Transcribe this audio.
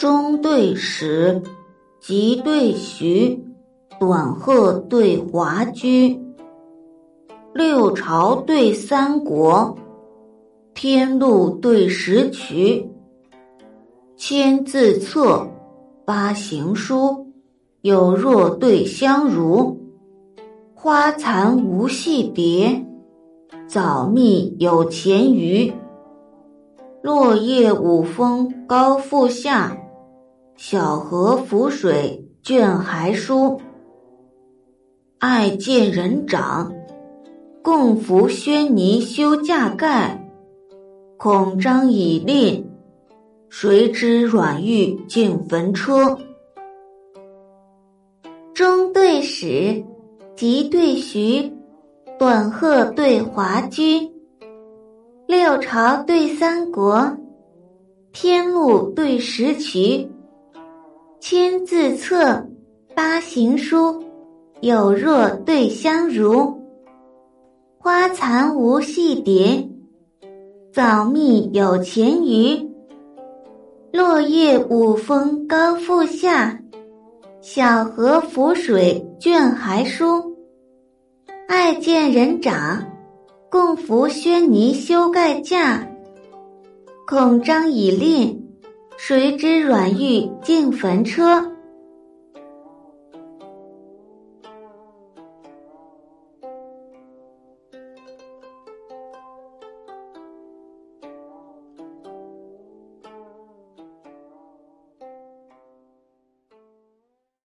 中对始，吉对徐，短鹤对华居。六朝对三国，天禄对石渠。千字册，八行书，有若对相如。花残无戏蝶，早觅有前鱼。落叶五风高复下。小河浮水卷还书，爱见人长，共扶轩尼修架盖。恐张以令，谁知阮玉进坟车。中对始，吉对徐，短鹤对华居。六朝对三国，天禄对石渠。千字册，八行书，有若对相如。花残无戏蝶，早觅有前鱼。落叶五风高复下，小河浮水卷还书。爱见人长，共扶轩泥修盖架。恐张以令。谁知软玉进坟车。